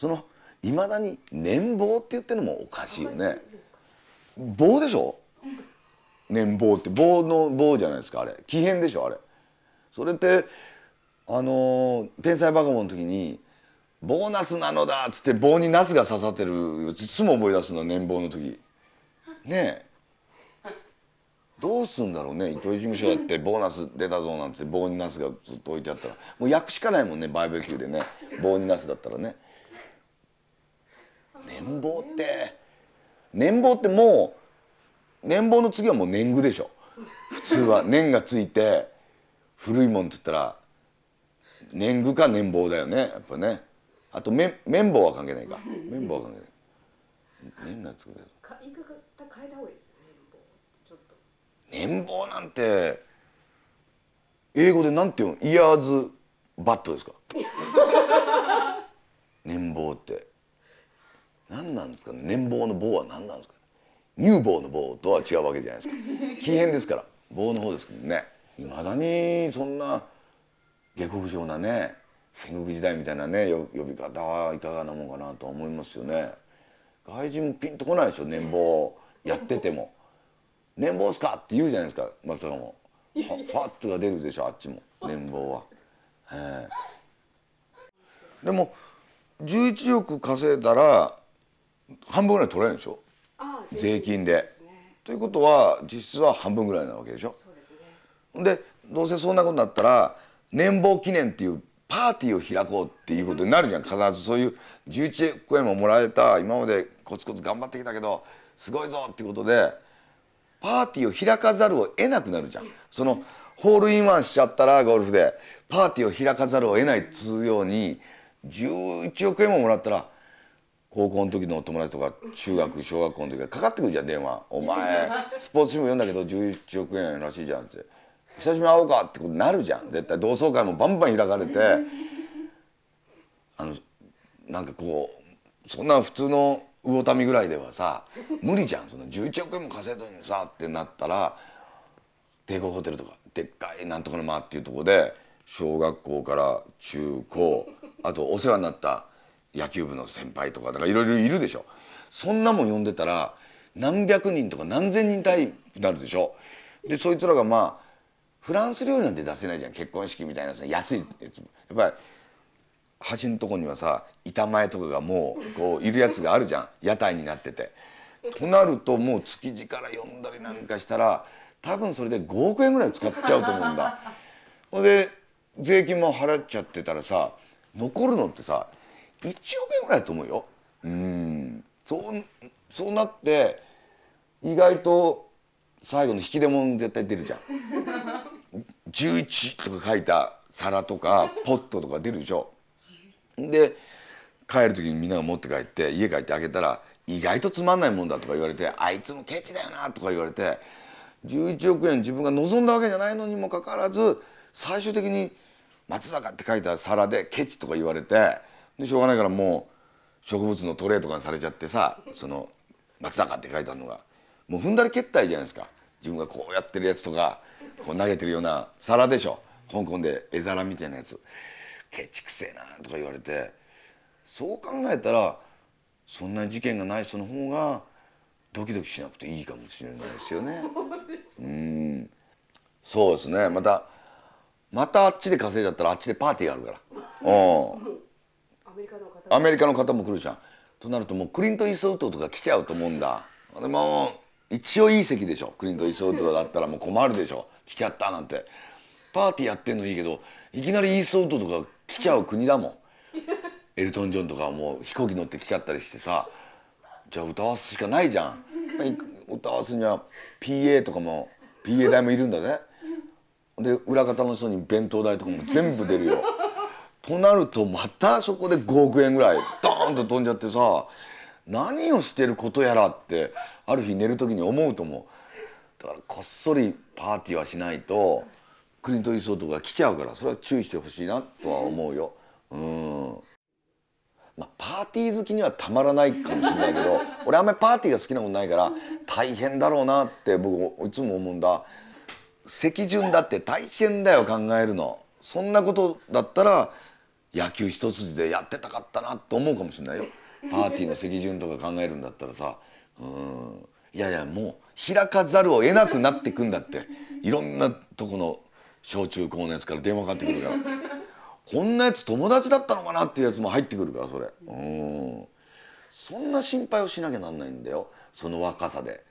そのいまだに年俸って言ってるのもおかしいよね。棒でしょ？年俸って。棒の棒じゃないですかあれ。奇変でしょあれ。それってあのー天才バカボンの時に「ボーナスなのだ」っつって棒にナスが刺さってるいつも思い出すの年俸の時。ねえ。どうすんだろうね糸井事務所やってボーナス出たぞなんて棒にナスがずっと置いてあったら。もう焼くしかないもんねバーベキューでね。棒にナスだったらね年俸って。年俸ってもう年俸の次はもう年貢でしょ。普通は年がついて古いもんって言ったら年貢か年俸だよねやっぱね。あと綿綿棒は関係ないか。綿棒は関係ない。年がつくでか言い方変えた方がいいですね年俸ちょっと。年俸なんて英語でなんていうの？イヤーズバットですか？年俸って何なんですか？ね年俸の棒は何なんですか？乳棒の棒とは違うわけじゃないですか。奇変ですから。棒の方ですけどね。いまだにそんな下克上なね戦国時代みたいなね呼び方はいかがなもんかなと思いますよね。外人もピンとこないでしょ年俸やってても「年俸っすか?」って言うじゃないですか。松坂も。ファッとが出るでしょあっちも。年俸は、ええ。でも11億稼いだら半分ぐらい取れるんでしょ？税金で。ということは実質は半分ぐらいなわけでしょ？でどうせそんなことになったら年俸記念っていうパーティーを開こうっていうことになるじゃん。必ずそういう11億円ももらえた今までコツコツ頑張ってきたけどすごいぞっていうことでパーティーを開かざるを得なくなるじゃん。そのホールインワンしちゃったらゴルフでパーティーを開かざるを得ないっつうように11億円ももらったら高校の時のお友達とか中学小学校の時はかかってくるじゃん電話「お前スポーツ新聞読んだけど11億円らしいじゃん」って「久しぶりに会おうか」ってことになるじゃん。絶対同窓会もバンバン開かれて。あのなんかこうそんな普通の魚民ぐらいではさ無理じゃん。その11億円も稼いだのにさってなったら帝国ホテルとかでっかいなんとかの間っていうところで小学校から中高あとお世話になった野球部の先輩とかだからいろいろいるでしょ。そんなもん呼んでたら何百人とか何千人単位になるでしょ。でそいつらがまあフランス料理なんて出せないじゃん。結婚式みたいな安いやつ。やっぱり橋のとこにはさ板前とかがもうこういるやつがあるじゃん。屋台になってて。となるともう築地から呼んだりなんかしたら多分それで5億円ぐらい使っちゃうと思うんだ。ほんで税金も払っちゃってたらさ残るのってさ1億円ぐらいだと思うよ。うんそうそうなって意外と最後の引き出物絶対出るじゃん。11とか書いた皿とかポットとか出るでしょ。で帰る時にみんなが持って帰って家帰ってあげたら意外とつまんないもんだとか言われてあいつもケチだよなとか言われて11億円自分が望んだわけじゃないのにもかかわらず最終的に「松坂」って書いた皿でケチとか言われてでしょうがないからもう植物のトレーとかにされちゃってさその「松坂」って書いてあるのが。もう踏んだり蹴ったりじゃないですか。自分がこうやってるやつとかこう投げてるような皿でしょ。香港で絵皿みたいなやつ。ケチくせえなとか言われて。そう考えたらそんな事件がない人の方がドキドキしなくていいかもしれないですよね。うん。そうですね。またまたあっちで稼いじゃったらあっちでパーティーがあるから。うんアメリカの方も来るじゃん。となるともうクリント・イーストウッドとか来ちゃうと思うんだ。でも一応いい席でしょクリント・イーストウッドだったらもう困るでしょ来ちゃったなんて。パーティーやってんのいいけどいきなりイーストウッドとか来ちゃう国だもん。エルトン・ジョンとかもう飛行機乗って来ちゃったりしてさじゃあ歌わすしかないじゃん。歌わすには PA とかも PA 代もいるんだね。で裏方の人に弁当代とかも全部出るよ。となるとまたそこで5億円ぐらいドーンと飛んじゃってさ何をしてることやらってある日寝る時に思うと思う。だからこっそりパーティーはしないとクリント・イーストウッドが来ちゃうからそれは注意してほしいなとは思うよ。うん。まあ、パーティー好きにはたまらないかもしれないけど俺あんまりパーティーが好きなことないから大変だろうなって僕いつも思うんだ。席順だって大変だよ考えるの。そんなことだったら野球一筋でやってたかったなと思うかもしれないよ。パーティーの席順とか考えるんだったらさ。うん。いやいやもう開かざるを得なくなってくんだって。いろんなとこの小中高のやつから電話かかってくるから。こんなやつ友達だったのかなっていうやつも入ってくるからそれ。うん。そんな心配をしなきゃなんないんだよ。その若さで。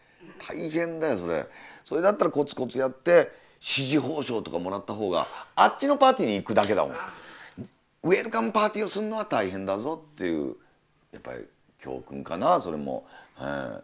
大変だよそれ。それだったらコツコツやって支持報奨とかもらった方があっちのパーティーに行くだけだもん。ウェルカムパーティーをするのは大変だぞっていうやっぱり教訓かなそれも、えー